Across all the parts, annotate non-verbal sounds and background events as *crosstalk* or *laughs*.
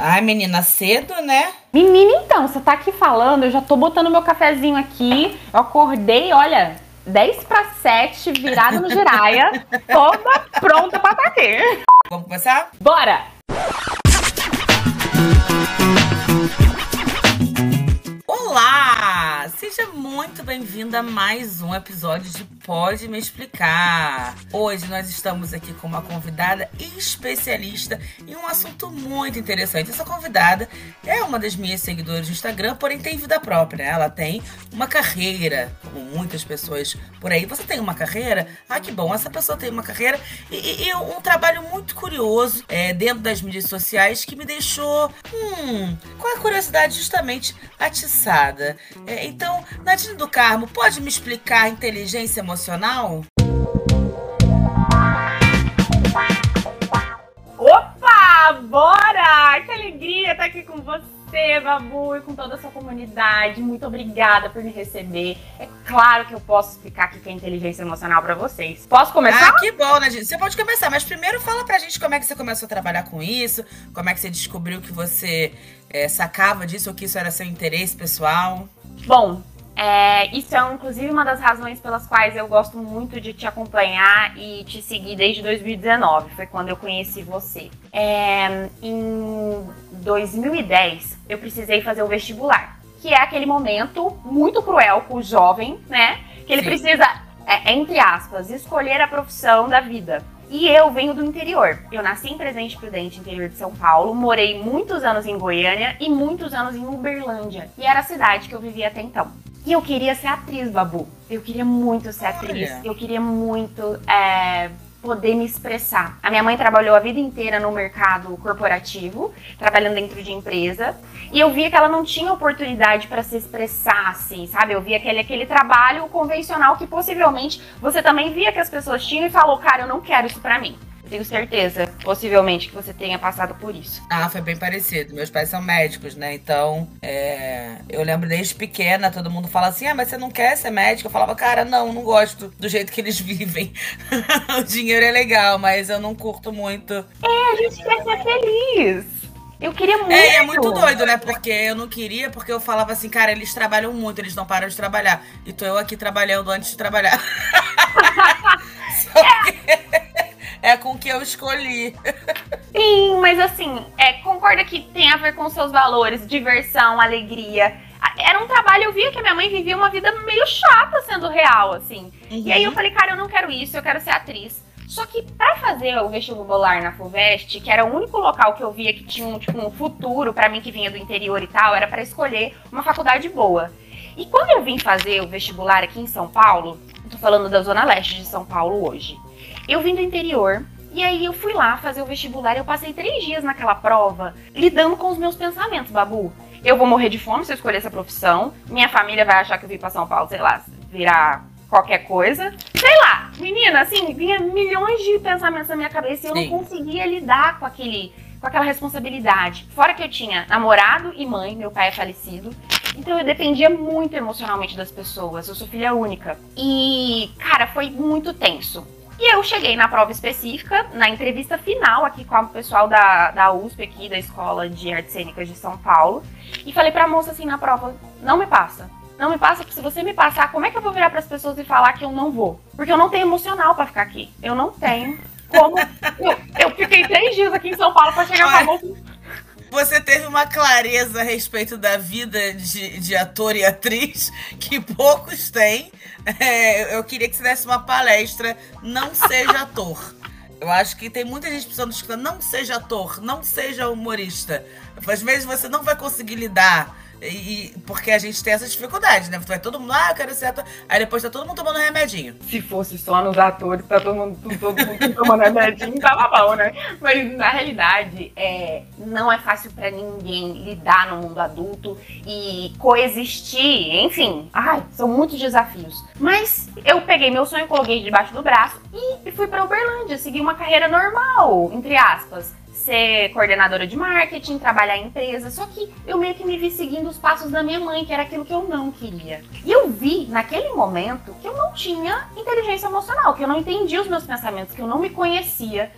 Ai, menina, cedo, né? Menina, então, você tá aqui falando, eu já tô botando meu cafezinho aqui. Eu acordei, olha, 10 para 7, virada no giraia, *laughs* toda pronta pra estar aqui. Vamos começar? Bora! Seja muito bem-vinda a mais um episódio de Pode Me Explicar. Hoje nós estamos aqui com uma convidada especialista em um assunto muito interessante. Essa convidada é uma das minhas seguidoras do Instagram, porém tem vida própria. Né? Ela tem uma carreira, como muitas pessoas por aí. Você tem uma carreira? Ah, que bom! Essa pessoa tem uma carreira e, e um trabalho muito curioso é, dentro das mídias sociais que me deixou hum, com a curiosidade justamente atiçada. É, então, Nadine do Carmo, pode me explicar a inteligência emocional? Opa! Bora! Que alegria estar aqui com você, Babu, e com toda a sua comunidade. Muito obrigada por me receber. É claro que eu posso explicar o que é inteligência emocional para vocês. Posso começar? Ah, que bom, Nadine. Você pode começar, mas primeiro fala pra gente como é que você começou a trabalhar com isso, como é que você descobriu que você é, sacava disso ou que isso era seu interesse pessoal. Bom, é, isso é inclusive uma das razões pelas quais eu gosto muito de te acompanhar e te seguir desde 2019. Foi quando eu conheci você. É, em 2010, eu precisei fazer o vestibular, que é aquele momento muito cruel com o jovem, né? Que ele Sim. precisa, é, entre aspas, escolher a profissão da vida. E eu venho do interior. Eu nasci em Presidente Prudente, interior de São Paulo, morei muitos anos em Goiânia e muitos anos em Uberlândia. E era a cidade que eu vivia até então. E eu queria ser atriz, Babu. Eu queria muito ser atriz. Olha. Eu queria muito é, poder me expressar. A minha mãe trabalhou a vida inteira no mercado corporativo, trabalhando dentro de empresa, e eu via que ela não tinha oportunidade para se expressar assim, sabe? Eu via aquele, aquele trabalho convencional que possivelmente você também via que as pessoas tinham e falou, cara, eu não quero isso para mim. Tenho certeza, possivelmente, que você tenha passado por isso. Ah, foi bem parecido. Meus pais são médicos, né? Então, é... eu lembro desde pequena, todo mundo fala assim: ah, mas você não quer ser médico? Eu falava, cara, não, não gosto do jeito que eles *laughs* vivem. o dinheiro é legal, mas eu não curto muito. É, a gente quer ser feliz. Eu queria muito. É, é muito doido, né? Porque eu não queria, porque eu falava assim, cara, eles trabalham muito, eles não param de trabalhar. E tô eu aqui trabalhando antes de trabalhar. *laughs* Só que é com o que eu escolhi. *laughs* Sim, mas assim, é, concorda que tem a ver com seus valores, diversão, alegria. Era um trabalho, eu via que a minha mãe vivia uma vida meio chata sendo real, assim. Uhum. E aí eu falei, cara, eu não quero isso, eu quero ser atriz. Só que para fazer o vestibular na FUVEST, que era o único local que eu via que tinha um, tipo, um futuro para mim que vinha do interior e tal, era para escolher uma faculdade boa. E quando eu vim fazer o vestibular aqui em São Paulo, tô falando da zona leste de São Paulo hoje. Eu vim do interior, e aí eu fui lá fazer o vestibular e eu passei três dias naquela prova lidando com os meus pensamentos, Babu. Eu vou morrer de fome se eu escolher essa profissão. Minha família vai achar que eu vim pra São Paulo, sei lá, virar qualquer coisa. Sei lá, menina, assim, vinha milhões de pensamentos na minha cabeça e eu Sim. não conseguia lidar com aquele com aquela responsabilidade. Fora que eu tinha namorado e mãe, meu pai é falecido. Então eu dependia muito emocionalmente das pessoas. Eu sou filha única. E, cara, foi muito tenso. E eu cheguei na prova específica, na entrevista final aqui com o pessoal da, da USP aqui, da Escola de Artes Cênicas de São Paulo, e falei pra moça assim na prova, não me passa. Não me passa, porque se você me passar, como é que eu vou virar para as pessoas e falar que eu não vou? Porque eu não tenho emocional para ficar aqui. Eu não tenho como. eu, eu, fiquei três dias aqui em São Paulo para chegar pra moça você teve uma clareza a respeito da vida de, de ator e atriz que poucos têm. É, eu queria que você desse uma palestra. Não seja *laughs* ator. Eu acho que tem muita gente precisando escutar. Não seja ator, não seja humorista. Às vezes você não vai conseguir lidar e, porque a gente tem essas dificuldades, né? Vai todo mundo, ah, eu quero ser ator. Aí depois tá todo mundo tomando remedinho. Se fosse só nos atores, tá todo mundo, todo mundo tomando remedinho, tava bom, né? Mas na realidade, é, não é fácil para ninguém lidar no mundo adulto e coexistir, enfim. Ai, são muitos desafios. Mas eu peguei meu sonho, coloquei debaixo do braço e fui para Uberlândia, segui uma carreira normal, entre aspas ser coordenadora de marketing, trabalhar em empresa, só que eu meio que me vi seguindo os passos da minha mãe, que era aquilo que eu não queria. E eu vi naquele momento que eu não tinha inteligência emocional, que eu não entendia os meus pensamentos, que eu não me conhecia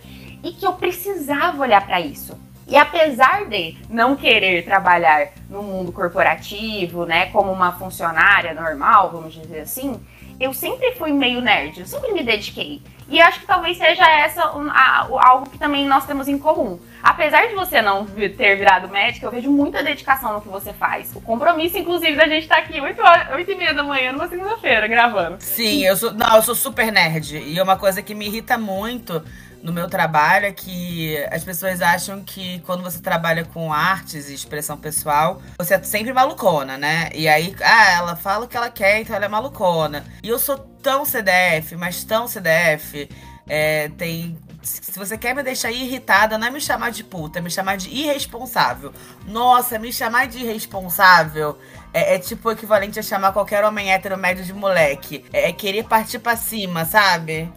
e que eu precisava olhar para isso. E apesar de não querer trabalhar no mundo corporativo, né, como uma funcionária normal, vamos dizer assim, eu sempre fui meio nerd, eu sempre me dediquei. E acho que talvez seja essa a, algo que também nós temos em comum. Apesar de você não ter virado médica, eu vejo muita dedicação no que você faz. O compromisso, inclusive, da gente estar tá aqui 8, horas, 8 e meia da manhã numa segunda-feira gravando. Sim, eu sou. Não, eu sou super nerd. E é uma coisa que me irrita muito no meu trabalho é que as pessoas acham que quando você trabalha com artes e expressão pessoal, você é sempre malucona, né? E aí, ah, ela fala o que ela quer, então ela é malucona. E eu sou tão CDF, mas tão CDF. É, tem se você quer me deixar irritada, não é me chamar de puta, é me chamar de irresponsável. Nossa, me chamar de irresponsável é, é tipo o equivalente a chamar qualquer homem hétero médio de moleque. É, é querer partir pra cima, sabe?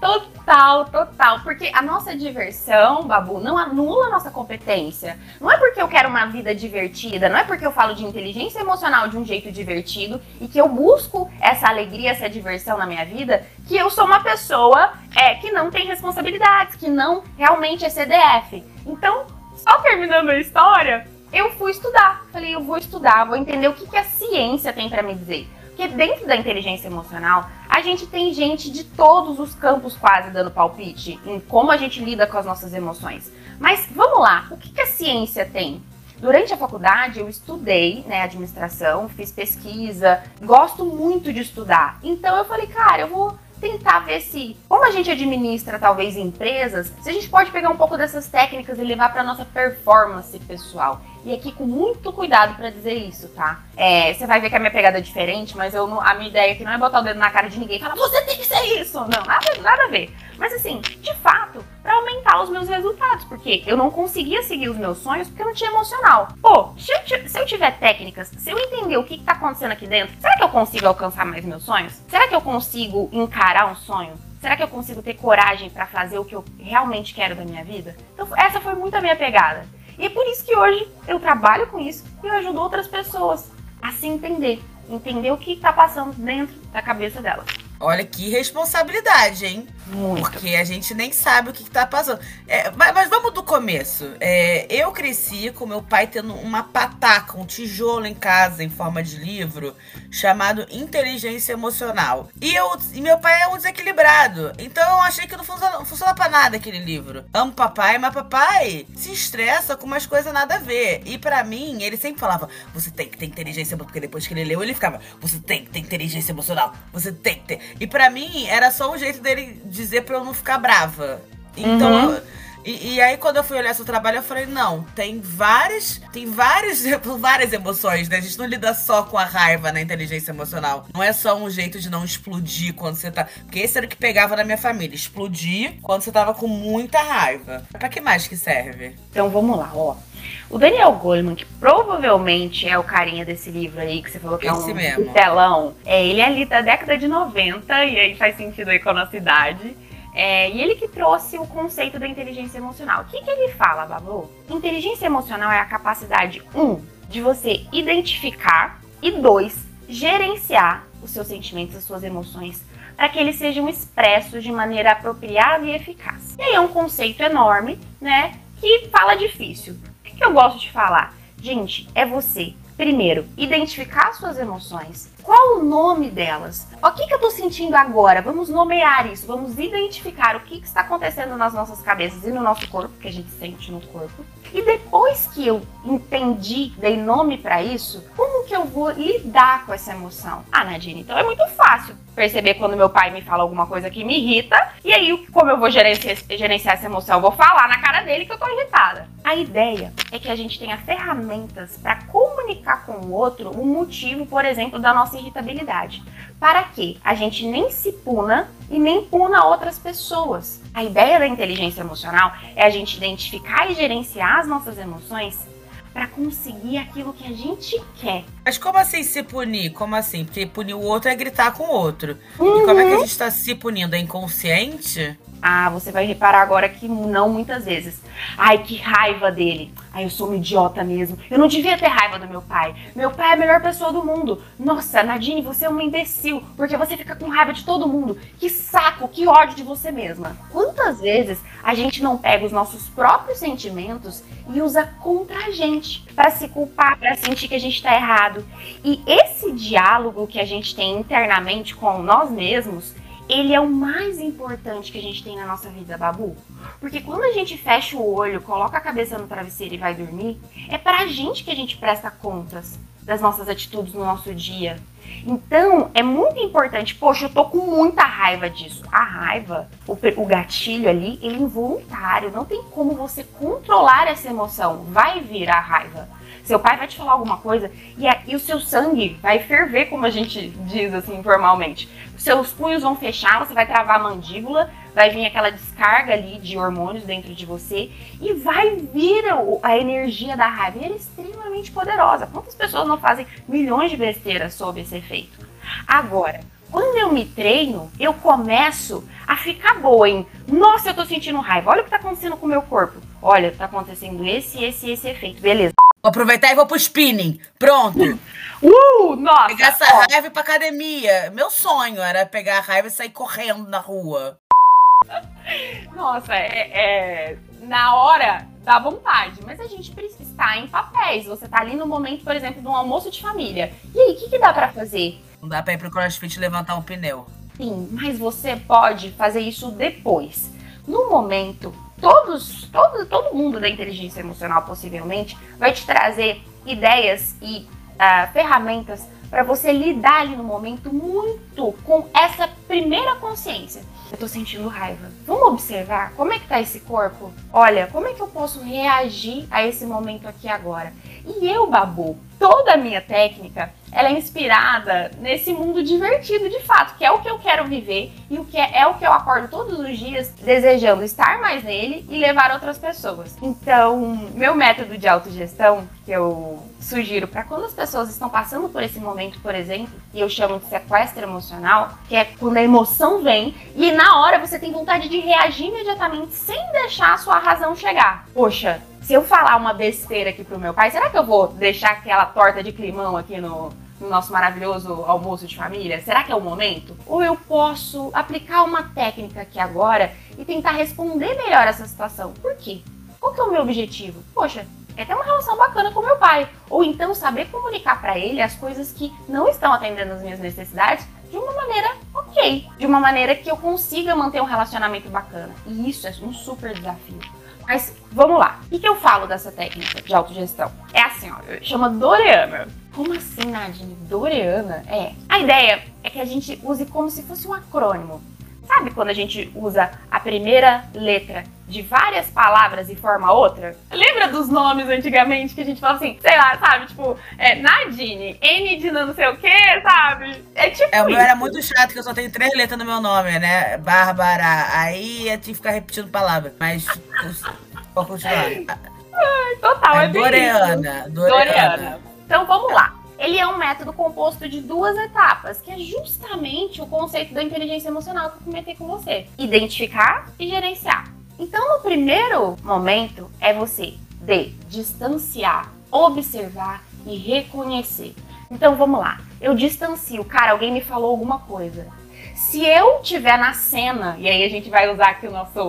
Total, total. Porque a nossa diversão, Babu, não anula a nossa competência. Não é porque eu quero uma vida divertida, não é porque eu falo de inteligência emocional de um jeito divertido e que eu busco essa alegria, essa diversão na minha vida, que eu sou uma pessoa é, que não tem responsabilidades, que não realmente é CDF. Então, só terminando a história, eu fui estudar. Falei, eu vou estudar, vou entender o que, que a ciência tem para me dizer. Porque dentro da inteligência emocional, a gente tem gente de todos os campos quase dando palpite em como a gente lida com as nossas emoções. Mas vamos lá, o que, que a ciência tem? Durante a faculdade eu estudei, né, administração, fiz pesquisa, gosto muito de estudar. Então eu falei, cara, eu vou tentar ver se, como a gente administra talvez empresas, se a gente pode pegar um pouco dessas técnicas e levar para nossa performance pessoal. E aqui com muito cuidado para dizer isso, tá? É, você vai ver que a minha pegada é diferente, mas eu, a minha ideia aqui não é botar o dedo na cara de ninguém e falar, você tem que ser isso! Não, nada, nada a ver. Mas assim, de fato, para aumentar os meus resultados, porque eu não conseguia seguir os meus sonhos porque eu não tinha emocional. Pô, se eu, se eu tiver técnicas, se eu entender o que, que tá acontecendo aqui dentro, será que eu consigo alcançar mais meus sonhos? Será que eu consigo encarar um sonho? Será que eu consigo ter coragem para fazer o que eu realmente quero da minha vida? Então, essa foi muito a minha pegada. E é por isso que hoje eu trabalho com isso e eu ajudo outras pessoas a se entender, entender o que está passando dentro da cabeça delas. Olha que responsabilidade, hein? Muito. Porque a gente nem sabe o que, que tá passando. É, mas, mas, vamos do começo. É, eu cresci com meu pai tendo uma pataca, um tijolo em casa em forma de livro, chamado Inteligência Emocional. E, eu, e meu pai é um desequilibrado. Então eu achei que não funciona, não funciona pra nada aquele livro. Amo papai, mas papai se estressa com umas coisas nada a ver. E para mim, ele sempre falava: você tem que ter inteligência emocional. Porque depois que ele leu, ele ficava: você tem que ter inteligência emocional. Você tem que ter. E para mim, era só um jeito dele dizer pra eu não ficar brava. Então. Uhum. E, e, aí, quando eu fui olhar seu trabalho, eu falei, não, tem várias. Tem várias, *laughs* várias emoções, né? A gente não lida só com a raiva na inteligência emocional. Não é só um jeito de não explodir quando você tá. Porque esse era o que pegava na minha família. Explodir quando você tava com muita raiva. Pra que mais que serve? Então vamos lá, ó. O Daniel Goleman, que provavelmente é o carinha desse livro aí, que você falou que Esse é um mesmo. telão, é, ele é ali da década de 90, e aí faz sentido aí com a nossa idade. É, e ele que trouxe o conceito da inteligência emocional. O que, que ele fala, Babu? Inteligência emocional é a capacidade, um, de você identificar e dois, gerenciar os seus sentimentos, as suas emoções, para que eles sejam expressos de maneira apropriada e eficaz. E aí é um conceito enorme, né? Que fala difícil. O que, que eu gosto de falar? Gente, é você Primeiro, identificar suas emoções. Qual o nome delas? O que, que eu estou sentindo agora? Vamos nomear isso, vamos identificar o que, que está acontecendo nas nossas cabeças e no nosso corpo, que a gente sente no corpo. E depois que eu entendi, dei nome para isso, como que eu vou lidar com essa emoção? Ah, Nadine, então é muito fácil perceber quando meu pai me fala alguma coisa que me irrita. E aí, como eu vou gerenciar, gerenciar essa emoção? Eu vou falar na cara dele que eu tô irritada. A ideia é que a gente tenha ferramentas para comunicar com o outro o motivo, por exemplo, da nossa irritabilidade. Para que a gente nem se puna e nem puna outras pessoas. A ideia da inteligência emocional é a gente identificar e gerenciar as nossas emoções para conseguir aquilo que a gente quer. Mas como assim se punir? Como assim? Porque punir o outro é gritar com o outro. Uhum. E como é que a uhum. gente está se punindo? É inconsciente? Ah, você vai reparar agora que não muitas vezes. Ai, que raiva dele. Ai, eu sou um idiota mesmo. Eu não devia ter raiva do meu pai. Meu pai é a melhor pessoa do mundo. Nossa, Nadine, você é uma imbecil, porque você fica com raiva de todo mundo. Que saco, que ódio de você mesma. Quantas vezes a gente não pega os nossos próprios sentimentos e usa contra a gente para se culpar, para sentir que a gente está errado? E esse diálogo que a gente tem internamente com nós mesmos ele é o mais importante que a gente tem na nossa vida, Babu. Porque quando a gente fecha o olho, coloca a cabeça no travesseiro e vai dormir, é pra gente que a gente presta contas das nossas atitudes no nosso dia. Então, é muito importante. Poxa, eu tô com muita raiva disso. A raiva, o, o gatilho ali, ele é involuntário. Não tem como você controlar essa emoção. Vai vir a raiva. Seu pai vai te falar alguma coisa e, a, e o seu sangue vai ferver, como a gente diz assim informalmente seus punhos vão fechar, você vai travar a mandíbula, vai vir aquela descarga ali de hormônios dentro de você e vai vir a, a energia da raiva. E ela é extremamente poderosa. Quantas pessoas não fazem milhões de besteiras sob esse efeito? Agora, quando eu me treino, eu começo a ficar boa em, nossa, eu tô sentindo raiva, olha o que tá acontecendo com o meu corpo. Olha, tá acontecendo esse, esse, esse efeito. Beleza. Vou aproveitar e vou pro spinning. Pronto. Uh, nossa! Pegar essa ó. raiva pra academia. Meu sonho era pegar a raiva e sair correndo na rua. Nossa, é, é, na hora dá vontade, mas a gente precisa estar em papéis. Você tá ali no momento, por exemplo, de um almoço de família. E aí, o que, que dá para fazer? Não dá pra ir pro crossfit levantar um pneu. Sim, mas você pode fazer isso depois. No momento, todos, todo, todo mundo da inteligência emocional, possivelmente, vai te trazer ideias e uh, ferramentas para você lidar ali no momento muito com essa primeira consciência. Eu tô sentindo raiva. Vamos observar como é que tá esse corpo? Olha, como é que eu posso reagir a esse momento aqui agora? E eu, Babu, toda a minha técnica ela é inspirada nesse mundo divertido de fato, que é o que eu quero viver e o que é, é, o que eu acordo todos os dias desejando estar mais nele e levar outras pessoas. Então, meu método de autogestão que eu sugiro para quando as pessoas estão passando por esse momento, por exemplo, e eu chamo de sequestro emocional, que é quando a emoção vem e na hora você tem vontade de reagir imediatamente sem deixar a sua razão chegar. Poxa, se eu falar uma besteira aqui pro meu pai, será que eu vou deixar aquela torta de climão aqui no, no nosso maravilhoso almoço de família? Será que é o momento? Ou eu posso aplicar uma técnica aqui agora e tentar responder melhor essa situação? Por quê? Qual que é o meu objetivo? Poxa, é ter uma relação bacana com meu pai. Ou então saber comunicar para ele as coisas que não estão atendendo as minhas necessidades de uma maneira ok. De uma maneira que eu consiga manter um relacionamento bacana. E isso é um super desafio. Mas vamos lá. O que eu falo dessa técnica de autogestão? É assim, ó, chama Doreana. Como assim, Nadine? Doreana? É. A ideia é que a gente use como se fosse um acrônimo. Sabe quando a gente usa a primeira letra de várias palavras e forma outra? Lembra dos nomes antigamente que a gente falava assim, sei lá, sabe? Tipo, é, Nadine, N de não sei o que, sabe? É tipo. É, o meu era muito chato, que eu só tenho três letras no meu nome, né? Bárbara. Aí ia te ficar repetindo palavras. Mas. Pode continuar. Ai, total, é, é Doreana. Doreana. Então vamos lá. Ele é um método composto de duas etapas, que é justamente o conceito da inteligência emocional que eu comentei com você: identificar e gerenciar. Então, no primeiro momento, é você de distanciar, observar e reconhecer. Então, vamos lá. Eu distancio, cara, alguém me falou alguma coisa. Se eu tiver na cena, e aí a gente vai usar aqui o nosso,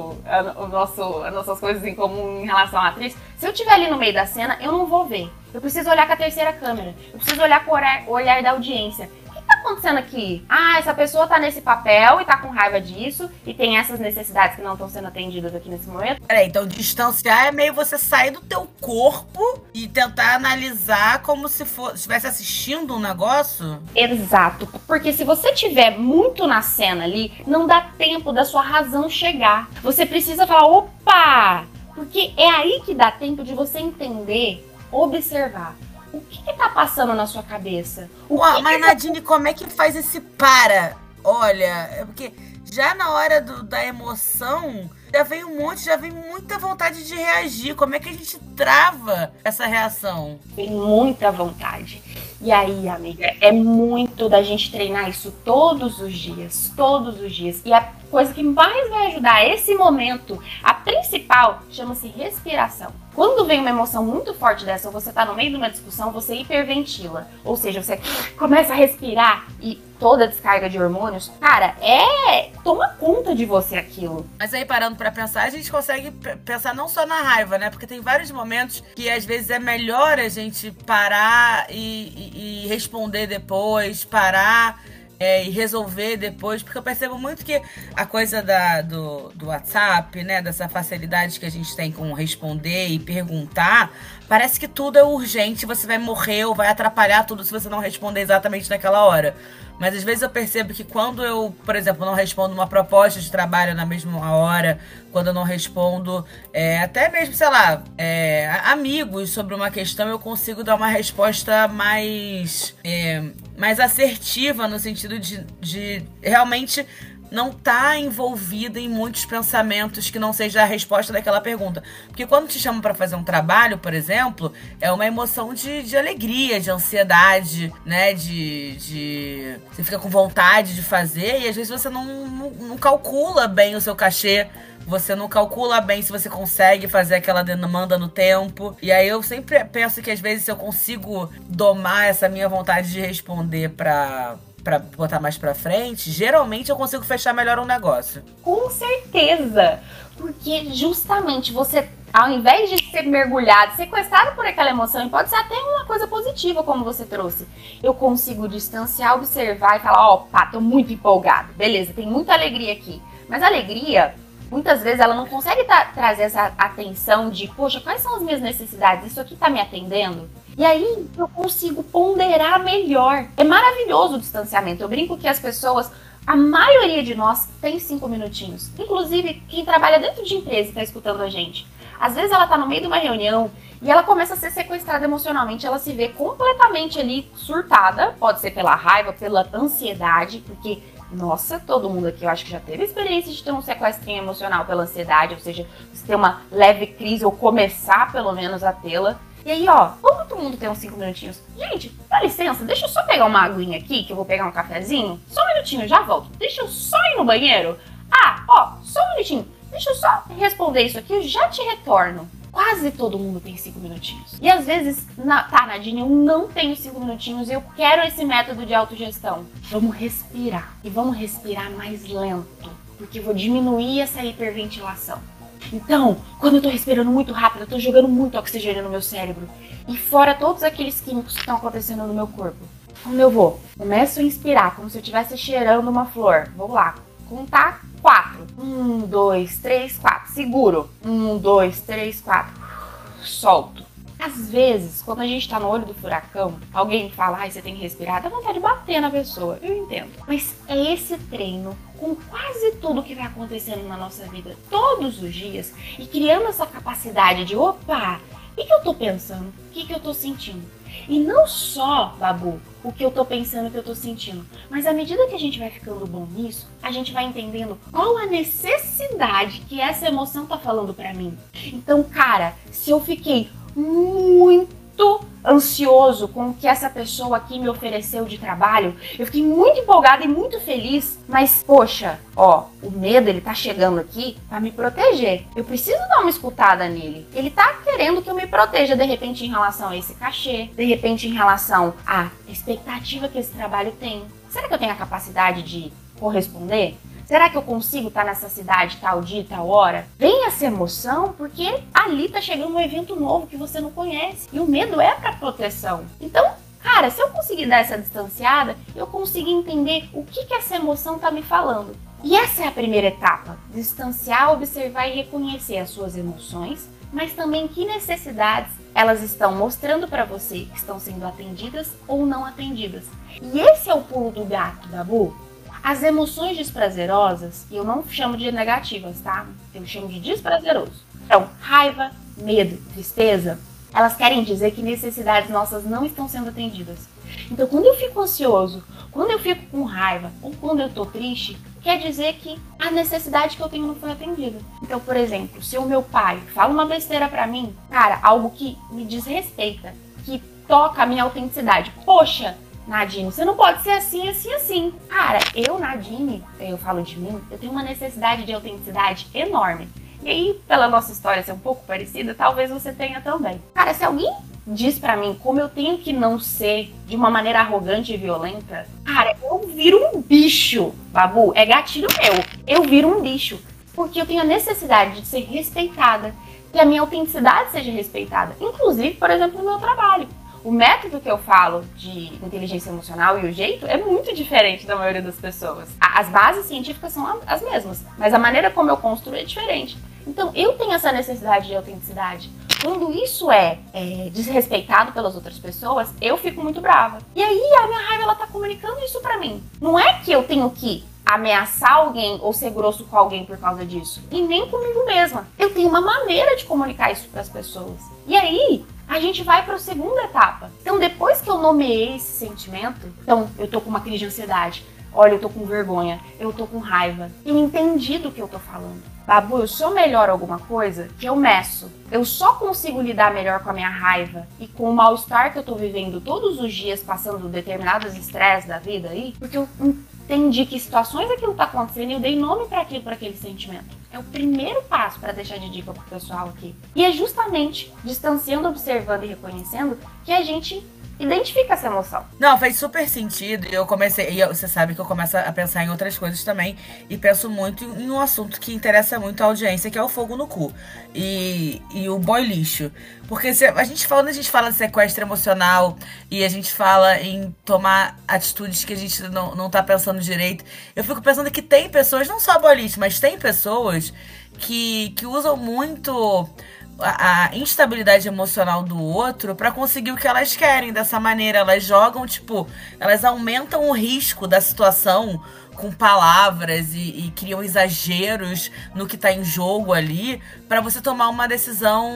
o nosso, as nossas coisas em comum em relação à atriz, se eu tiver ali no meio da cena, eu não vou ver. Eu preciso olhar com a terceira câmera. Eu preciso olhar com o olhar, o da audiência acontecendo aqui? Ah, essa pessoa tá nesse papel e tá com raiva disso e tem essas necessidades que não estão sendo atendidas aqui nesse momento. Peraí, então distanciar é meio você sair do teu corpo e tentar analisar como se for, estivesse assistindo um negócio? Exato. Porque se você tiver muito na cena ali, não dá tempo da sua razão chegar. Você precisa falar, opa! Porque é aí que dá tempo de você entender, observar o que, que tá passando na sua cabeça? O Ué, que mas que tá Nadine, tá... como é que faz esse para? Olha, é porque já na hora do, da emoção, já vem um monte, já vem muita vontade de reagir. Como é que a gente trava essa reação? Tem muita vontade. E aí, amiga, é muito da gente treinar isso todos os dias, todos os dias. E a coisa que mais vai ajudar esse momento, a principal, chama-se respiração. Quando vem uma emoção muito forte dessa, ou você tá no meio de uma discussão, você hiperventila. Ou seja, você começa a respirar e toda a descarga de hormônios, cara, é. toma conta de você aquilo. Mas aí, parando para pensar, a gente consegue pensar não só na raiva, né? Porque tem vários momentos que às vezes é melhor a gente parar e, e, responder depois, parar é, e resolver depois, porque eu percebo muito que a coisa da, do, do WhatsApp, né, dessa facilidade que a gente tem com responder e perguntar, parece que tudo é urgente, você vai morrer ou vai atrapalhar tudo se você não responder exatamente naquela hora. Mas às vezes eu percebo que quando eu, por exemplo, não respondo uma proposta de trabalho na mesma hora, quando eu não respondo, é, até mesmo, sei lá, é, amigos sobre uma questão, eu consigo dar uma resposta mais, é, mais assertiva, no sentido de, de realmente não tá envolvida em muitos pensamentos que não seja a resposta daquela pergunta. Porque quando te chamam para fazer um trabalho, por exemplo, é uma emoção de, de alegria, de ansiedade, né? De, de. Você fica com vontade de fazer e às vezes você não, não, não calcula bem o seu cachê. Você não calcula bem se você consegue fazer aquela demanda no tempo. E aí eu sempre penso que às vezes se eu consigo domar essa minha vontade de responder para para botar mais para frente, geralmente eu consigo fechar melhor um negócio. Com certeza. Porque justamente você, ao invés de ser mergulhado, sequestrado por aquela emoção, e pode ser até uma coisa positiva, como você trouxe, eu consigo distanciar, observar e falar: opa, tô muito empolgado, beleza, tem muita alegria aqui. Mas a alegria, muitas vezes, ela não consegue trazer essa atenção de: poxa, quais são as minhas necessidades? Isso aqui tá me atendendo? E aí eu consigo ponderar melhor. É maravilhoso o distanciamento. Eu brinco que as pessoas, a maioria de nós tem cinco minutinhos. Inclusive, quem trabalha dentro de empresa e está escutando a gente. Às vezes ela está no meio de uma reunião e ela começa a ser sequestrada emocionalmente, ela se vê completamente ali surtada, pode ser pela raiva, pela ansiedade, porque nossa, todo mundo aqui eu acho que já teve experiência de ter um sequestrinho emocional pela ansiedade, ou seja, você ter uma leve crise ou começar pelo menos a tê-la. E aí, ó, todo mundo tem uns 5 minutinhos. Gente, dá licença, deixa eu só pegar uma aguinha aqui, que eu vou pegar um cafezinho. Só um minutinho, já volto. Deixa eu só ir no banheiro. Ah, ó, só um minutinho. Deixa eu só responder isso aqui, eu já te retorno. Quase todo mundo tem 5 minutinhos. E às vezes, na, tá, Nadine, eu não tenho 5 minutinhos e eu quero esse método de autogestão. Vamos respirar. E vamos respirar mais lento, porque vou diminuir essa hiperventilação. Então, quando eu tô respirando muito rápido, eu tô jogando muito oxigênio no meu cérebro. E fora todos aqueles químicos que estão acontecendo no meu corpo. Quando eu vou, começo a inspirar, como se eu estivesse cheirando uma flor. Vou lá, contar quatro. Um, dois, três, quatro. Seguro. Um, dois, três, quatro. Solto. Às vezes, quando a gente tá no olho do furacão, alguém fala, ai, você tem que respirar, dá vontade de bater na pessoa. Eu entendo. Mas é esse treino com quase tudo que vai acontecendo na nossa vida todos os dias e criando essa capacidade de, opa, o que, que eu tô pensando? O que, que eu tô sentindo? E não só, Babu, o que eu tô pensando, o que eu tô sentindo, mas à medida que a gente vai ficando bom nisso, a gente vai entendendo qual a necessidade que essa emoção tá falando para mim. Então, cara, se eu fiquei muito ansioso com o que essa pessoa aqui me ofereceu de trabalho. Eu fiquei muito empolgada e muito feliz, mas poxa, ó, o medo ele tá chegando aqui para me proteger. Eu preciso dar uma escutada nele. Ele tá querendo que eu me proteja de repente em relação a esse cachê, de repente em relação à expectativa que esse trabalho tem. Será que eu tenho a capacidade de corresponder? Será que eu consigo estar nessa cidade tal dia, tal hora? Vem essa emoção porque ali tá chegando um evento novo que você não conhece. E o medo é para proteção. Então, cara, se eu conseguir dar essa distanciada, eu consigo entender o que, que essa emoção tá me falando. E essa é a primeira etapa: distanciar, observar e reconhecer as suas emoções, mas também que necessidades elas estão mostrando para você que estão sendo atendidas ou não atendidas. E esse é o pulo do gato, Babu. As emoções desprazerosas, eu não chamo de negativas, tá? Eu chamo de desprazeroso. Então, raiva, medo, tristeza, elas querem dizer que necessidades nossas não estão sendo atendidas. Então, quando eu fico ansioso, quando eu fico com raiva ou quando eu tô triste, quer dizer que a necessidade que eu tenho não foi atendida. Então, por exemplo, se o meu pai fala uma besteira para mim, cara, algo que me desrespeita, que toca a minha autenticidade. Poxa, Nadine, você não pode ser assim, assim, assim. Cara, eu, Nadine, eu falo de mim, eu tenho uma necessidade de autenticidade enorme. E aí, pela nossa história ser um pouco parecida, talvez você tenha também. Cara, se alguém diz para mim como eu tenho que não ser de uma maneira arrogante e violenta, cara, eu viro um bicho, babu. É gatilho meu. Eu viro um bicho. Porque eu tenho a necessidade de ser respeitada. Que a minha autenticidade seja respeitada. Inclusive, por exemplo, no meu trabalho. O método que eu falo de inteligência emocional e o jeito é muito diferente da maioria das pessoas. As bases científicas são as mesmas, mas a maneira como eu construo é diferente. Então, eu tenho essa necessidade de autenticidade. Quando isso é, é, desrespeitado pelas outras pessoas, eu fico muito brava. E aí a minha raiva ela tá comunicando isso para mim. Não é que eu tenho que ameaçar alguém ou ser grosso com alguém por causa disso. E nem comigo mesma. Eu tenho uma maneira de comunicar isso para as pessoas. E aí, a gente vai para a segunda etapa. Então, depois que eu nomeei esse sentimento, então eu tô com uma crise de ansiedade, olha, eu tô com vergonha, eu tô com raiva, eu entendi do que eu tô falando. Babu, eu sou melhor alguma coisa que eu meço. Eu só consigo lidar melhor com a minha raiva e com o mal-estar que eu tô vivendo todos os dias, passando determinados estresses da vida aí, porque eu entendi que situações aquilo tá acontecendo e eu dei nome para aquilo, para aquele sentimento. É o primeiro passo para deixar de dica pro pessoal aqui. E é justamente distanciando, observando e reconhecendo que a gente identifica essa emoção. Não, faz super sentido. Eu comecei, e você sabe que eu começo a pensar em outras coisas também. E penso muito em um assunto que interessa muito a audiência, que é o fogo no cu. E, e o boy lixo. Porque se, a gente fala, a gente fala de sequestro emocional e a gente fala em tomar atitudes que a gente não, não tá pensando direito, eu fico pensando que tem pessoas, não só boy lixo, mas tem pessoas que, que usam muito a, instabilidade emocional do outro para conseguir o que elas querem. Dessa maneira, elas jogam, tipo, elas aumentam o risco da situação com palavras e, e criam exageros no que tá em jogo ali para você tomar uma decisão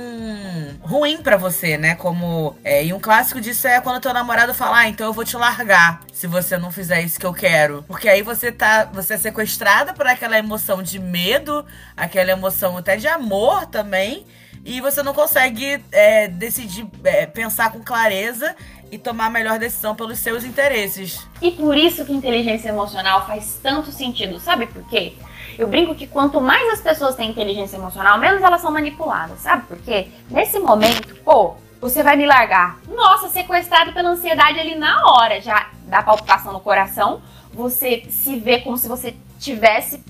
ruim para você, né? Como é, e um clássico disso é quando teu namorado fala, ah, então eu vou te largar se você não fizer isso que eu quero, porque aí você tá, você é sequestrada por aquela emoção de medo, aquela emoção até de amor também e você não consegue é, decidir, é, pensar com clareza e tomar a melhor decisão pelos seus interesses. E por isso que inteligência emocional faz tanto sentido. Sabe por quê? Eu brinco que quanto mais as pessoas têm inteligência emocional, menos elas são manipuladas. Sabe por quê? Nesse momento, pô, você vai me largar. Nossa, sequestrado pela ansiedade ali na hora. Já dá palpitação no coração. Você se vê como se você tivesse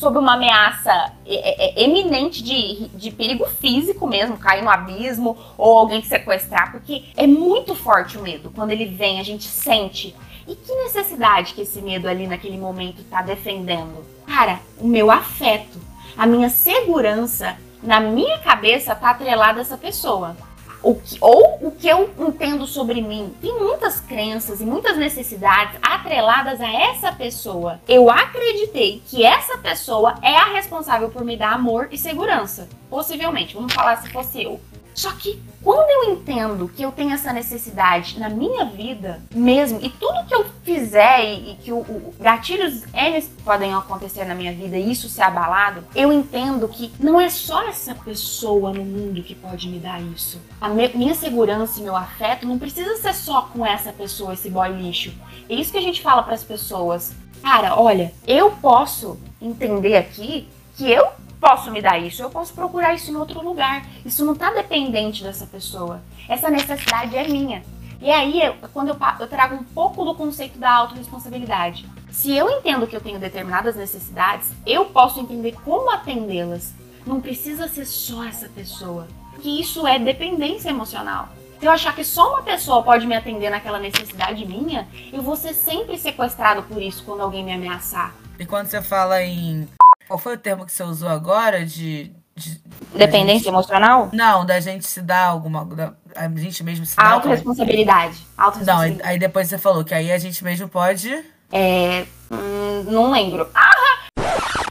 sob uma ameaça é, é, é, eminente de, de perigo físico mesmo, cair no abismo ou alguém te sequestrar, porque é muito forte o medo. Quando ele vem, a gente sente. E que necessidade que esse medo ali naquele momento está defendendo? Cara, o meu afeto, a minha segurança na minha cabeça tá atrelada a essa pessoa o que, ou o que eu entendo sobre mim. Tem muitas crenças e muitas necessidades atreladas a essa pessoa. Eu acreditei que essa pessoa é a responsável por me dar amor e segurança. Possivelmente, vamos falar se fosse eu. Só que quando eu entendo que eu tenho essa necessidade na minha vida mesmo, e tudo que eu fizer e, e que o, o, gatilhos N podem acontecer na minha vida e isso ser abalado, eu entendo que não é só essa pessoa no mundo que pode me dar isso. A me, minha segurança e meu afeto não precisa ser só com essa pessoa, esse boy lixo. É isso que a gente fala para as pessoas. Cara, olha, eu posso entender aqui que eu posso me dar isso, eu posso procurar isso em outro lugar. Isso não está dependente dessa pessoa. Essa necessidade é minha. E aí, eu, quando eu, eu trago um pouco do conceito da autorresponsabilidade. Se eu entendo que eu tenho determinadas necessidades, eu posso entender como atendê-las. Não precisa ser só essa pessoa. Que isso é dependência emocional. Se eu achar que só uma pessoa pode me atender naquela necessidade minha, eu vou ser sempre sequestrado por isso quando alguém me ameaçar. E quando você fala em qual foi o termo que você usou agora de. de Dependência gente... emocional? Não, da gente se dar alguma. Da, a gente mesmo se dá. Autoresponsabilidade. Autoresponsabilidade. Não, aí depois você falou que aí a gente mesmo pode. É. Hum, não lembro. Ah!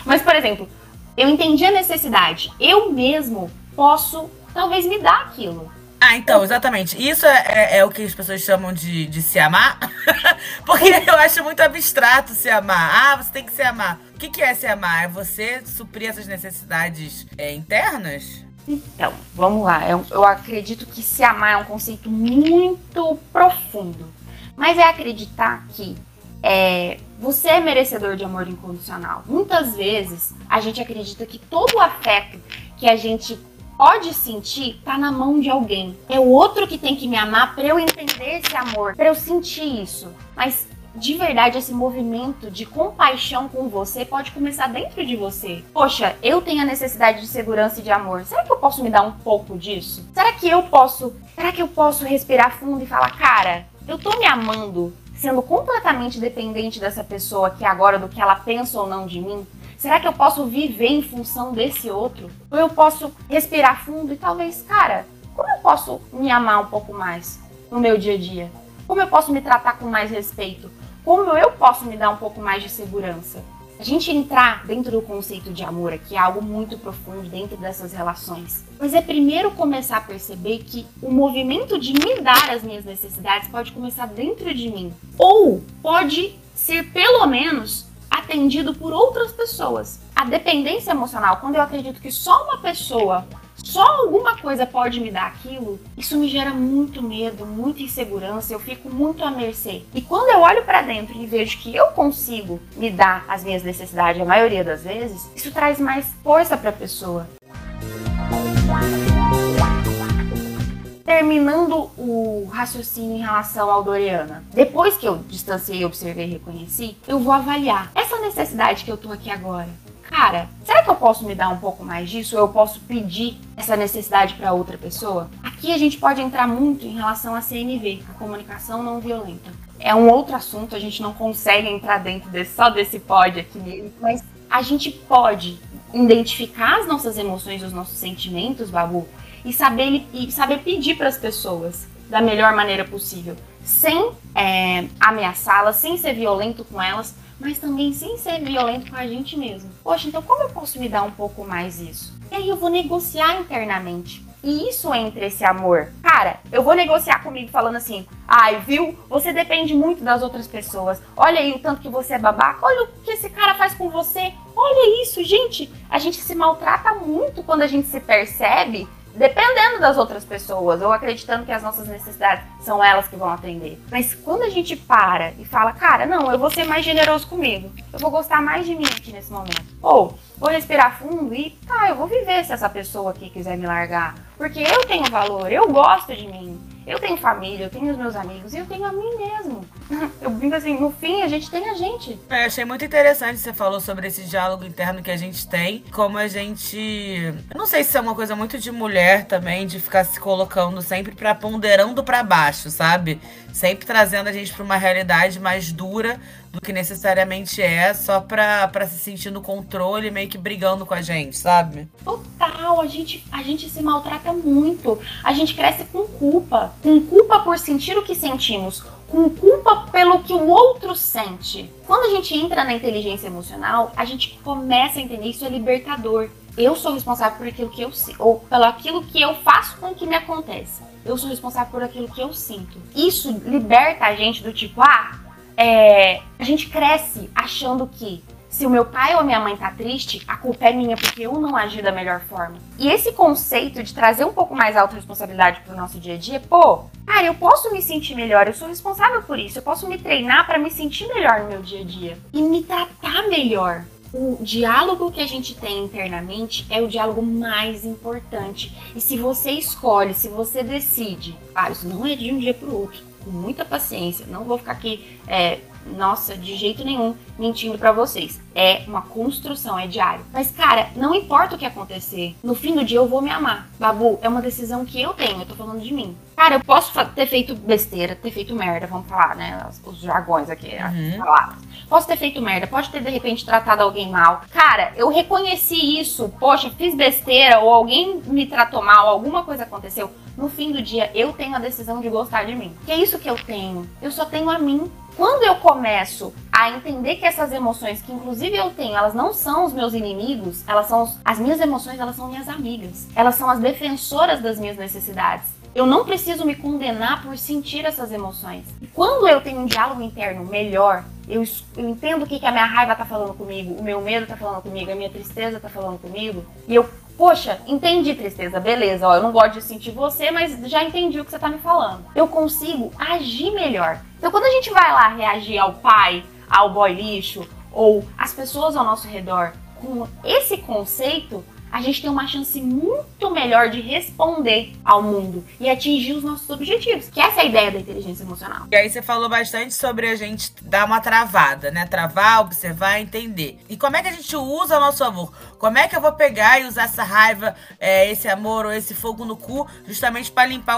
Mas, por exemplo, eu entendi a necessidade. Eu mesmo posso, talvez, me dar aquilo. Ah, então, exatamente. Isso é, é, é, o que as pessoas chamam de, de se amar. *laughs* Porque eu acho muito abstrato se amar. Ah, você tem que se amar. O que, que é se amar? É você suprir essas necessidades é, internas? Então, vamos lá. Eu, eu acredito que se amar é um conceito muito profundo. mas é acreditar que é, você é merecedor de amor incondicional. Muitas vezes a gente acredita que todo o afeto que a gente pode sentir tá na mão de alguém. É o outro que tem que me amar para eu entender esse amor, para eu sentir isso. Mas de verdade, esse movimento de compaixão com você pode começar dentro de você. Poxa, eu tenho a necessidade de segurança e de amor. Será que eu posso me dar um pouco disso? Será que eu posso? Será que eu posso respirar fundo e falar, cara, eu tô me amando, sendo completamente dependente dessa pessoa que agora do que ela pensa ou não de mim? Será que eu posso viver em função desse outro? Ou eu posso respirar fundo e talvez, cara, como eu posso me amar um pouco mais no meu dia a dia? Como eu posso me tratar com mais respeito? Como eu posso me dar um pouco mais de segurança? A gente entrar dentro do conceito de amor aqui é algo muito profundo dentro dessas relações. Mas é primeiro começar a perceber que o movimento de me dar as minhas necessidades pode começar dentro de mim. Ou pode ser pelo menos atendido por outras pessoas. A dependência emocional, quando eu acredito que só uma pessoa, só alguma coisa pode me dar aquilo, isso me gera muito medo, muita insegurança, eu fico muito à mercê. E quando eu olho para dentro e vejo que eu consigo me dar as minhas necessidades a maioria das vezes, isso traz mais força para a pessoa. Terminando o raciocínio em relação ao Doriana, depois que eu distanciei, observei e reconheci, eu vou avaliar essa necessidade que eu tô aqui agora. Cara, será que eu posso me dar um pouco mais disso ou eu posso pedir essa necessidade para outra pessoa? Aqui a gente pode entrar muito em relação à CNV, a comunicação não violenta. É um outro assunto, a gente não consegue entrar dentro desse, só desse pod aqui, mas a gente pode identificar as nossas emoções, os nossos sentimentos, Babu, e saber, e saber pedir para as pessoas da melhor maneira possível, sem é, ameaçá-las, sem ser violento com elas, mas também sem ser violento com a gente mesmo. Poxa, então como eu posso me dar um pouco mais isso? E aí eu vou negociar internamente. E isso entra esse amor. Cara, eu vou negociar comigo falando assim: ai, viu? Você depende muito das outras pessoas. Olha aí o tanto que você é babaca. Olha o que esse cara faz com você. Olha isso, gente. A gente se maltrata muito quando a gente se percebe dependendo das outras pessoas ou acreditando que as nossas necessidades são elas que vão atender. Mas quando a gente para e fala, cara, não, eu vou ser mais generoso comigo, eu vou gostar mais de mim aqui nesse momento. Ou vou respirar fundo e, tá, eu vou viver se essa pessoa aqui quiser me largar. Porque eu tenho valor, eu gosto de mim. Eu tenho família, eu tenho os meus amigos e eu tenho a mim mesmo. *laughs* Eu brinco assim, no fim a gente tem a gente. É, achei muito interessante você falou sobre esse diálogo interno que a gente tem, como a gente, não sei se é uma coisa muito de mulher também, de ficar se colocando sempre para ponderando para baixo, sabe? Sempre trazendo a gente para uma realidade mais dura do que necessariamente é, só pra, pra se sentir no controle, meio que brigando com a gente, sabe? Total, a gente, a gente se maltrata muito. A gente cresce com culpa. Com culpa por sentir o que sentimos. Com culpa pelo que o outro sente. Quando a gente entra na inteligência emocional, a gente começa a entender isso é libertador. Eu sou responsável por aquilo que eu ou pelo aquilo que eu faço com o que me acontece. Eu sou responsável por aquilo que eu sinto. Isso liberta a gente do tipo, ah, é, a gente cresce achando que se o meu pai ou a minha mãe tá triste, a culpa é minha porque eu não agi da melhor forma. E esse conceito de trazer um pouco mais autorresponsabilidade pro nosso dia a dia, pô, cara, eu posso me sentir melhor, eu sou responsável por isso, eu posso me treinar para me sentir melhor no meu dia a dia e me tratar melhor. O diálogo que a gente tem internamente é o diálogo mais importante. E se você escolhe, se você decide, ah, isso não é de um dia pro outro com muita paciência. Não vou ficar aqui, é, nossa, de jeito nenhum, mentindo para vocês. É uma construção, é diário. Mas, cara, não importa o que acontecer, no fim do dia eu vou me amar. Babu, é uma decisão que eu tenho, eu tô falando de mim. Cara, eu posso ter feito besteira, ter feito merda, vamos falar, né? Os jargões aqui, uhum. as palavras. Posso ter feito merda, pode ter de repente tratado alguém mal. Cara, eu reconheci isso. Poxa, fiz besteira ou alguém me tratou mal, alguma coisa aconteceu. No fim do dia, eu tenho a decisão de gostar de mim. Que é isso que eu tenho. Eu só tenho a mim. Quando eu começo a entender que essas emoções, que inclusive eu tenho, elas não são os meus inimigos, elas são as minhas emoções, elas são minhas amigas. Elas são as defensoras das minhas necessidades. Eu não preciso me condenar por sentir essas emoções. E quando eu tenho um diálogo interno melhor, eu, eu entendo o que, que a minha raiva tá falando comigo, o meu medo tá falando comigo, a minha tristeza tá falando comigo, e eu, poxa, entendi tristeza, beleza, ó, eu não gosto de sentir você, mas já entendi o que você tá me falando. Eu consigo agir melhor. Então quando a gente vai lá reagir ao pai, ao boy lixo, ou as pessoas ao nosso redor com esse conceito, a gente tem uma chance muito melhor de responder ao mundo e atingir os nossos objetivos, que essa é a ideia da inteligência emocional. E aí você falou bastante sobre a gente dar uma travada, né? Travar, observar, entender. E como é que a gente usa ao nosso favor? Como é que eu vou pegar e usar essa raiva, é, esse amor ou esse fogo no cu, justamente para limpar,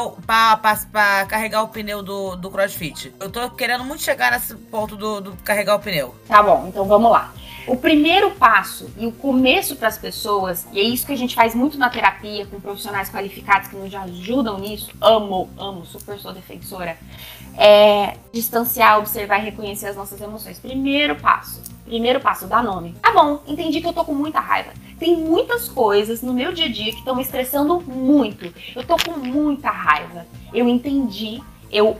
para carregar o pneu do, do crossfit? Eu tô querendo muito chegar nesse ponto do, do carregar o pneu. Tá bom, então vamos lá. O primeiro passo e o começo para as pessoas, e é isso que a gente faz muito na terapia com profissionais qualificados que nos ajudam nisso, amo, amo, super sou defensora, é distanciar, observar e reconhecer as nossas emoções. Primeiro passo. Primeiro passo, dá nome. Tá bom, entendi que eu tô com muita raiva. Tem muitas coisas no meu dia a dia que estão me estressando muito. Eu tô com muita raiva. Eu entendi, eu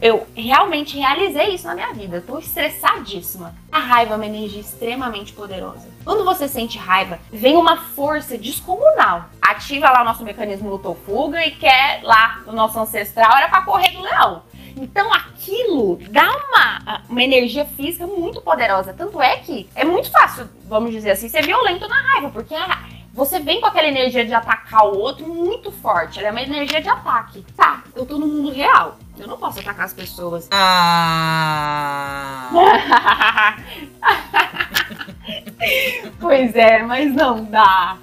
eu realmente realizei isso na minha vida. Eu tô estressadíssima. A raiva é uma energia extremamente poderosa. Quando você sente raiva, vem uma força descomunal. Ativa lá o nosso mecanismo luto-fuga e quer lá no nosso ancestral era para correr do leão. Então aquilo dá uma, uma energia física muito poderosa. Tanto é que é muito fácil, vamos dizer assim, ser violento na raiva, porque a, você vem com aquela energia de atacar o outro muito forte. Ela é uma energia de ataque. Tá, eu tô no mundo real. Eu não posso atacar as pessoas. Ah. *laughs* pois é, mas não dá.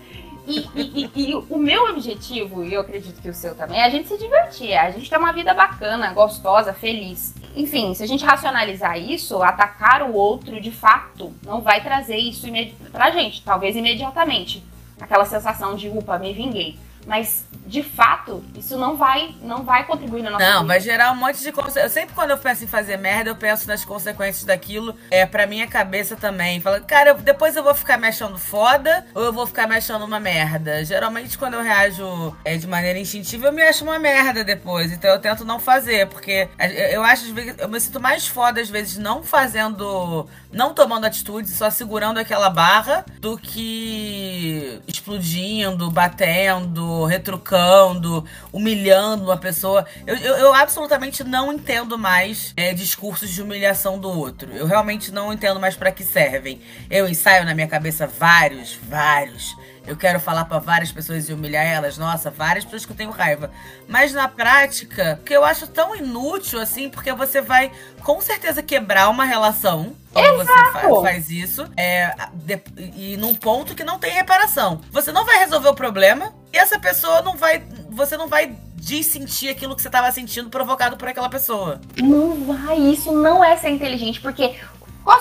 E, e, e, e, o meu objetivo, e eu acredito que o seu também, é a gente se divertir, é a gente ter uma vida bacana, gostosa, feliz. Enfim, se a gente racionalizar isso, atacar o outro de fato não vai trazer isso pra gente, talvez imediatamente aquela sensação de, upa, me vinguei. Mas, de fato, isso não vai, não vai contribuir na nossa Não, vida. vai gerar um monte de consequências. Sempre quando eu penso em fazer merda, eu penso nas consequências daquilo é, pra minha cabeça também. Fala, cara, depois eu vou ficar me achando foda ou eu vou ficar me achando uma merda. Geralmente, quando eu reajo é, de maneira instintiva, eu me acho uma merda depois. Então eu tento não fazer, porque eu acho, eu me sinto mais foda, às vezes, não fazendo não tomando atitude, só segurando aquela barra, do que explodindo, batendo, retrucando, humilhando uma pessoa. Eu, eu, eu absolutamente não entendo mais é, discursos de humilhação do outro. Eu realmente não entendo mais para que servem. Eu ensaio na minha cabeça vários, vários eu quero falar para várias pessoas e humilhar elas. Nossa, várias pessoas que eu tenho raiva. Mas na prática, que eu acho tão inútil assim, porque você vai com certeza quebrar uma relação. Quando você fa faz isso. É, de, e num ponto que não tem reparação. Você não vai resolver o problema essa pessoa não vai. Você não vai sentir aquilo que você estava sentindo provocado por aquela pessoa. Não vai, isso não é ser inteligente, porque.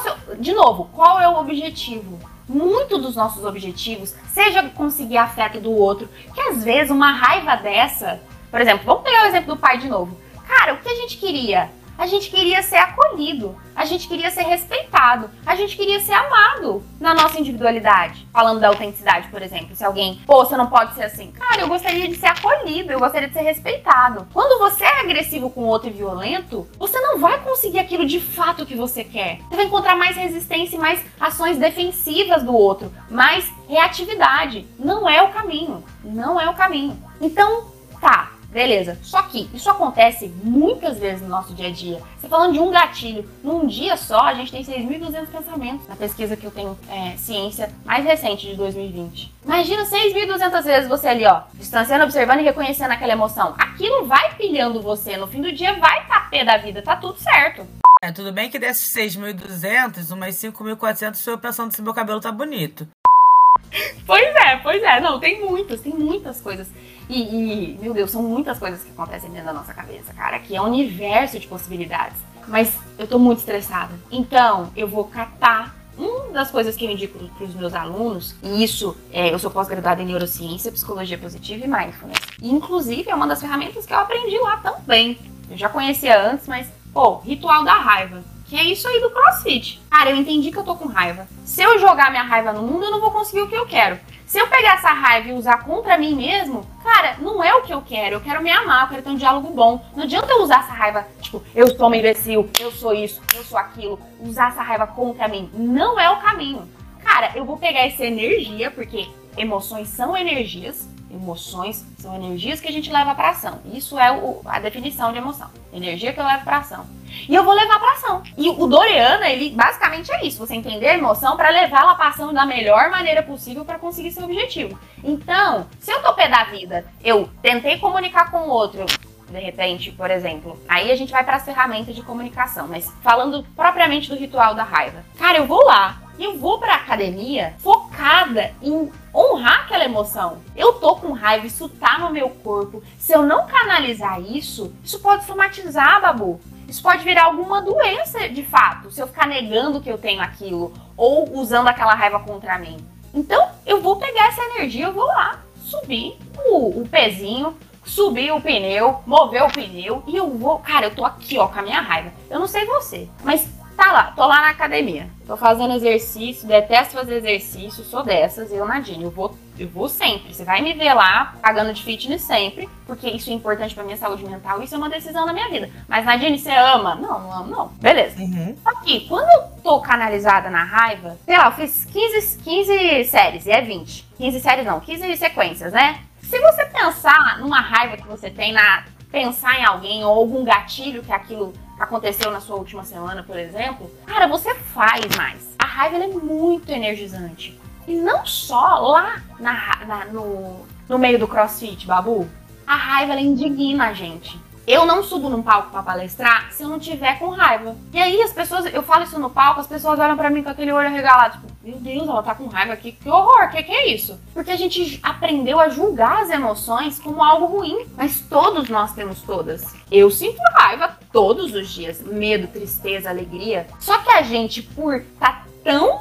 Seu, de novo, qual é o objetivo? muito dos nossos objetivos, seja conseguir afeto do outro, que às vezes uma raiva dessa, por exemplo, vamos pegar o exemplo do pai de novo. Cara, o que a gente queria? A gente queria ser acolhido, a gente queria ser respeitado, a gente queria ser amado na nossa individualidade. Falando da autenticidade, por exemplo, se alguém, pô, você não pode ser assim. Cara, eu gostaria de ser acolhido, eu gostaria de ser respeitado. Quando você é agressivo com outro e violento, você não vai conseguir aquilo de fato que você quer. Você vai encontrar mais resistência e mais ações defensivas do outro, mais reatividade. Não é o caminho, não é o caminho. Então, tá, Beleza. Só que isso acontece muitas vezes no nosso dia a dia. Você falando de um gatilho, num dia só a gente tem 6.200 pensamentos. Na pesquisa que eu tenho é, ciência mais recente de 2020. Imagina 6.200 vezes você ali, ó, distanciando, observando e reconhecendo aquela emoção. Aquilo vai pilhando você. No fim do dia vai tá pé da vida, tá tudo certo. É, tudo bem que desses 6.200, umas 5.400 sou eu pensando se meu cabelo tá bonito. Pois é, pois é. Não, tem muitas, tem muitas coisas. E, e, meu Deus, são muitas coisas que acontecem dentro da nossa cabeça, cara, que é um universo de possibilidades. Mas eu tô muito estressada. Então, eu vou catar uma das coisas que eu indico para os meus alunos, e isso é, eu sou pós-graduada em neurociência, psicologia positiva e mindfulness. E, inclusive, é uma das ferramentas que eu aprendi lá também. Eu já conhecia antes, mas, pô, ritual da raiva. Que é isso aí do crossfit. Cara, eu entendi que eu tô com raiva. Se eu jogar minha raiva no mundo, eu não vou conseguir o que eu quero. Se eu pegar essa raiva e usar contra mim mesmo, cara, não é o que eu quero. Eu quero me amar, eu quero ter um diálogo bom. Não adianta eu usar essa raiva, tipo, eu sou uma imbecil, eu sou isso, eu sou aquilo. Usar essa raiva contra mim não é o caminho. Cara, eu vou pegar essa energia, porque emoções são energias, Emoções são energias que a gente leva para ação. Isso é o, a definição de emoção. Energia que eu levo para ação. E eu vou levar para ação. E o Doriana, ele basicamente é isso: você entender a emoção para levá-la para ação da melhor maneira possível para conseguir seu objetivo. Então, se eu tô pé da vida, eu tentei comunicar com o outro, de repente, por exemplo. Aí a gente vai para as ferramentas de comunicação, mas falando propriamente do ritual da raiva. Cara, eu vou lá, eu vou para academia focada em honrar aquela emoção. Eu tô com raiva, isso tá no meu corpo. Se eu não canalizar isso, isso pode somatizar, babu. Isso pode virar alguma doença de fato, se eu ficar negando que eu tenho aquilo ou usando aquela raiva contra mim. Então, eu vou pegar essa energia, eu vou lá subir o, o pezinho, subir o pneu, mover o pneu e eu vou, cara, eu tô aqui, ó, com a minha raiva. Eu não sei você, mas tá lá, tô lá na academia, tô fazendo exercício, detesto fazer exercício, sou dessas, eu, Nadine, eu vou, eu vou sempre. Você vai me ver lá, pagando de fitness sempre, porque isso é importante pra minha saúde mental, isso é uma decisão na minha vida. Mas, Nadine, você ama? Não, não amo, não. Beleza. Uhum. Aqui, quando eu tô canalizada na raiva, sei lá, eu fiz 15, 15 séries, e é 20. 15 séries não, 15 sequências, né? Se você pensar numa raiva que você tem, na pensar em alguém ou algum gatilho que aquilo aconteceu na sua última semana, por exemplo, cara, você faz mais. A raiva é muito energizante. E não só lá na, na, no, no meio do crossfit, babu. A raiva indigna a gente. Eu não subo num palco para palestrar se eu não tiver com raiva. E aí as pessoas, eu falo isso no palco, as pessoas olham para mim com aquele olho arregalado, tipo, meu Deus, ela tá com raiva aqui, que horror, que que é isso? Porque a gente aprendeu a julgar as emoções como algo ruim, mas todos nós temos todas. Eu sinto raiva todos os dias, medo, tristeza, alegria. Só que a gente, por tá tão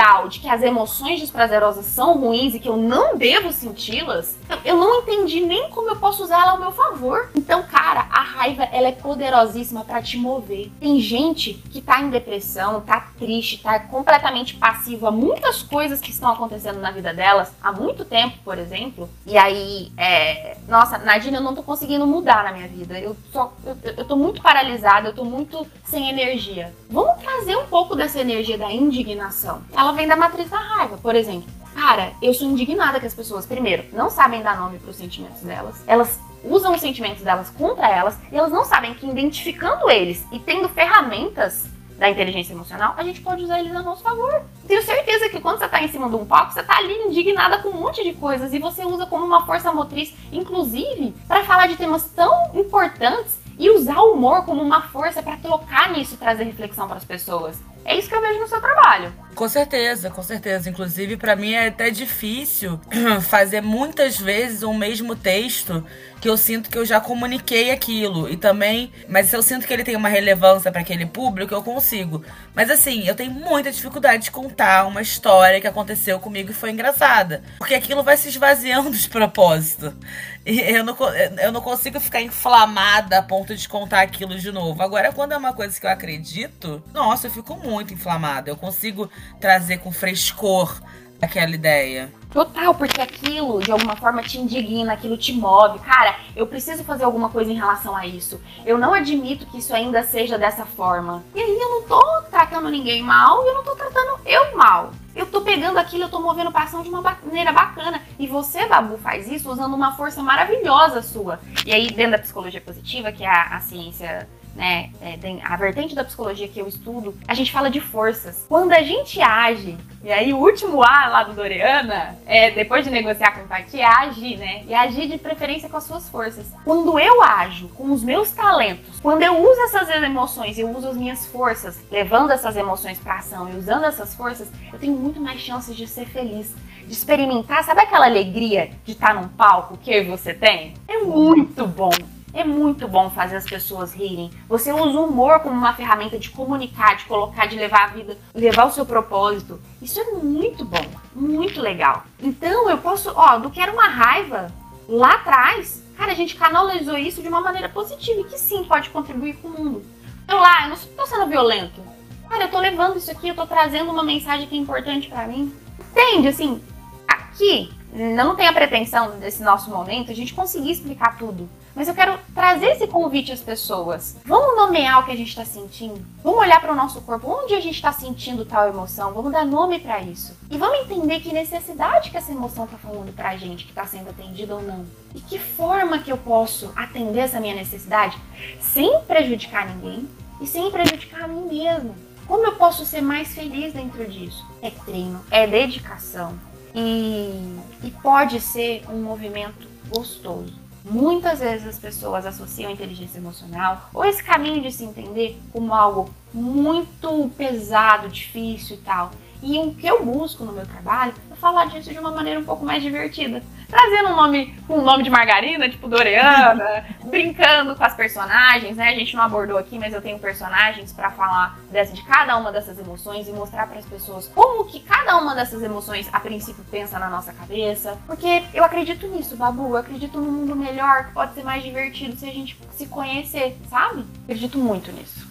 cultural de que as emoções desprazerosas são ruins e que eu não devo senti-las, eu não entendi nem como eu posso usar ela ao meu favor. Então, cara, a raiva ela é poderosíssima para te mover. Tem gente que tá em depressão, tá triste, tá completamente passivo a muitas coisas que estão acontecendo na vida delas há muito tempo, por exemplo. E aí, é... nossa, Nadine, eu não tô conseguindo mudar na minha vida. Eu, só, eu, eu tô muito paralisada, eu tô muito sem energia. Vamos trazer um pouco dessa energia da indignação ela vem da matriz da raiva, por exemplo. Cara, eu sou indignada que as pessoas, primeiro, não sabem dar nome para os sentimentos delas. Elas usam os sentimentos delas contra elas e elas não sabem que identificando eles e tendo ferramentas da inteligência emocional, a gente pode usar eles a nosso favor. Tenho certeza que quando você está em cima de um palco, você está ali indignada com um monte de coisas e você usa como uma força motriz, inclusive, para falar de temas tão importantes e usar o humor como uma força para tocar nisso e trazer reflexão para as pessoas. É isso que eu vejo no seu trabalho. Com certeza, com certeza. Inclusive, para mim é até difícil *clears throat* fazer muitas vezes o mesmo texto que eu sinto que eu já comuniquei aquilo. E também, mas se eu sinto que ele tem uma relevância para aquele público, eu consigo. Mas assim, eu tenho muita dificuldade de contar uma história que aconteceu comigo e foi engraçada. Porque aquilo vai se esvaziando *laughs* de propósito. E eu não, eu não consigo ficar inflamada a ponto de contar aquilo de novo. Agora, quando é uma coisa que eu acredito, nossa, eu fico muito inflamada. Eu consigo trazer com frescor aquela ideia. Total, porque aquilo de alguma forma te indigna, aquilo te move. Cara, eu preciso fazer alguma coisa em relação a isso. Eu não admito que isso ainda seja dessa forma. E aí eu não tô tratando ninguém mal eu não tô tratando eu mal. Eu tô pegando aquilo, eu tô movendo pra ação de uma maneira bacana. E você, Babu, faz isso usando uma força maravilhosa sua. E aí, dentro da psicologia positiva, que é a, a ciência né, é, a vertente da psicologia que eu estudo, a gente fala de forças. Quando a gente age, e aí o último A lá do Doriana, é, depois de negociar com empatia, é agir, né? E agir de preferência com as suas forças. Quando eu ajo com os meus talentos, quando eu uso essas emoções, eu uso as minhas forças, levando essas emoções para ação e usando essas forças, eu tenho muito mais chances de ser feliz, de experimentar, sabe aquela alegria de estar num palco que você tem? É muito bom. É muito bom fazer as pessoas rirem. Você usa o humor como uma ferramenta de comunicar, de colocar, de levar a vida, levar o seu propósito. Isso é muito bom, muito legal. Então eu posso, ó, do que era uma raiva lá atrás, cara, a gente canalizou isso de uma maneira positiva e que sim pode contribuir com o mundo. Eu lá, eu não estou sendo violento. Cara, eu tô levando isso aqui, eu tô trazendo uma mensagem que é importante para mim. Entende? Assim, aqui, não tem a pretensão desse nosso momento a gente conseguir explicar tudo. Mas eu quero trazer esse convite às pessoas. Vamos nomear o que a gente está sentindo. Vamos olhar para o nosso corpo, onde a gente está sentindo tal emoção. Vamos dar nome para isso. E vamos entender que necessidade que essa emoção está falando para a gente, que está sendo atendida ou não. E que forma que eu posso atender essa minha necessidade sem prejudicar ninguém e sem prejudicar a mim mesmo. Como eu posso ser mais feliz dentro disso? É treino, é dedicação e, e pode ser um movimento gostoso. Muitas vezes as pessoas associam inteligência emocional ou esse caminho de se entender como algo muito pesado, difícil e tal. E o que eu busco no meu trabalho é falar disso de uma maneira um pouco mais divertida. Trazendo um nome com um nome de margarina, tipo Doriana, brincando com as personagens, né? A gente não abordou aqui, mas eu tenho personagens para falar dessa, de cada uma dessas emoções e mostrar para as pessoas como que cada uma dessas emoções a princípio pensa na nossa cabeça. Porque eu acredito nisso, Babu. Eu acredito num mundo melhor, que pode ser mais divertido se a gente se conhecer, sabe? Acredito muito nisso.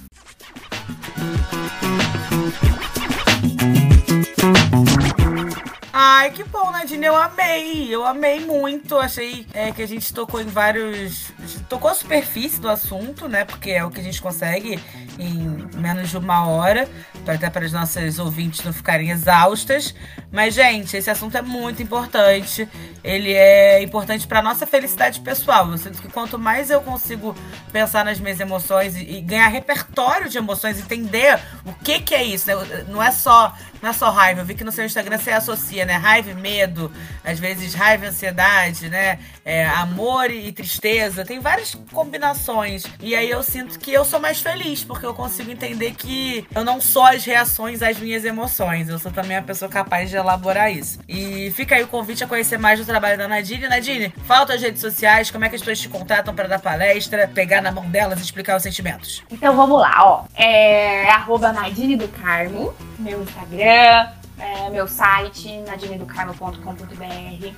Ai, que bom, Nadine. Eu amei. Eu amei muito. Achei é, que a gente tocou em vários. Tocou a superfície do assunto, né? Porque é o que a gente consegue em menos de uma hora. Até para os nossos ouvintes não ficarem exaustas. Mas, gente, esse assunto é muito importante. Ele é importante para nossa felicidade pessoal. Eu sinto que quanto mais eu consigo pensar nas minhas emoções e, e ganhar repertório de emoções, entender o que, que é isso. Né? Não é só não é só raiva. Eu vi que no seu Instagram você associa, né? Raiva e medo, às vezes raiva e ansiedade, né? É, amor e tristeza. Tem várias combinações. E aí eu sinto que eu sou mais feliz, porque eu consigo entender que eu não sou as reações às minhas emoções. Eu sou também a pessoa capaz de elaborar isso. E fica aí o convite a conhecer mais do trabalho da Nadine. Nadine, falta as redes sociais, como é que as pessoas te contratam para dar palestra, pegar na mão delas e explicar os sentimentos? Então vamos lá, ó. É arroba Nadine do Carmo, meu Instagram, é, meu site, nadinedocarmo.com.br.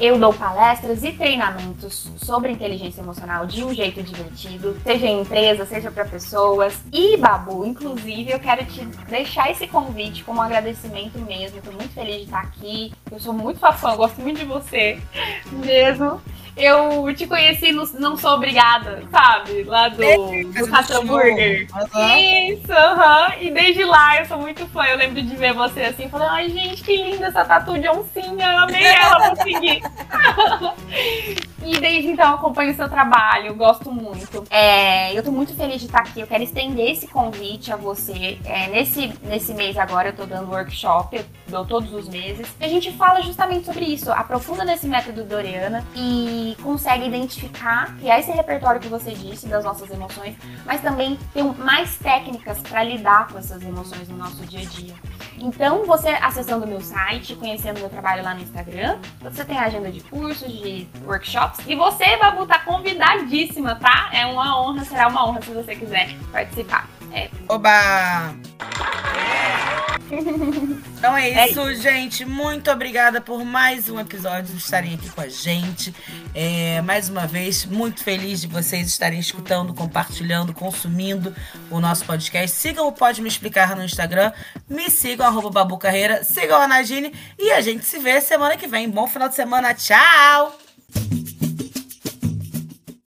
Eu dou palestras e treinamentos sobre inteligência emocional de um jeito divertido, seja em empresa, seja para pessoas. E, Babu, inclusive, eu quero te deixar esse convite como um agradecimento mesmo. Estou muito feliz de estar aqui. Eu sou muito fã, gosto muito de você mesmo eu te conheci no Não Sou Obrigada, sabe? Lá do, é, do. Uhum. Isso, aham. Uhum. E desde lá eu sou muito fã. Eu lembro de ver você assim, falando, ai gente, que linda essa tatu de oncinha, amei ela, vou seguir. *laughs* e desde então acompanho o seu trabalho, gosto muito. É, eu tô muito feliz de estar aqui. Eu quero estender esse convite a você. É, nesse, nesse mês agora eu tô dando workshop, eu dou todos os meses. E a gente fala justamente sobre isso, aprofunda nesse método Doriana e consegue identificar, criar esse repertório que você disse das nossas emoções, mas também ter mais técnicas para lidar com essas emoções no nosso dia a dia. Então, você acessando o meu site, conhecendo meu trabalho lá no Instagram, você tem agenda de cursos, de workshops, e você, Babu, tá convidadíssima, tá? É uma honra, será uma honra se você quiser participar. É. Oba! Então é, é isso, é gente. Muito obrigada por mais um episódio, estarem aqui com a gente. É, mais uma vez, muito feliz de vocês estarem escutando, compartilhando, consumindo o nosso podcast. Sigam o Pode Me Explicar no Instagram. Me sigam, arroba Babu Carreira. Sigam a Nadine. E a gente se vê semana que vem. Bom final de semana. Tchau!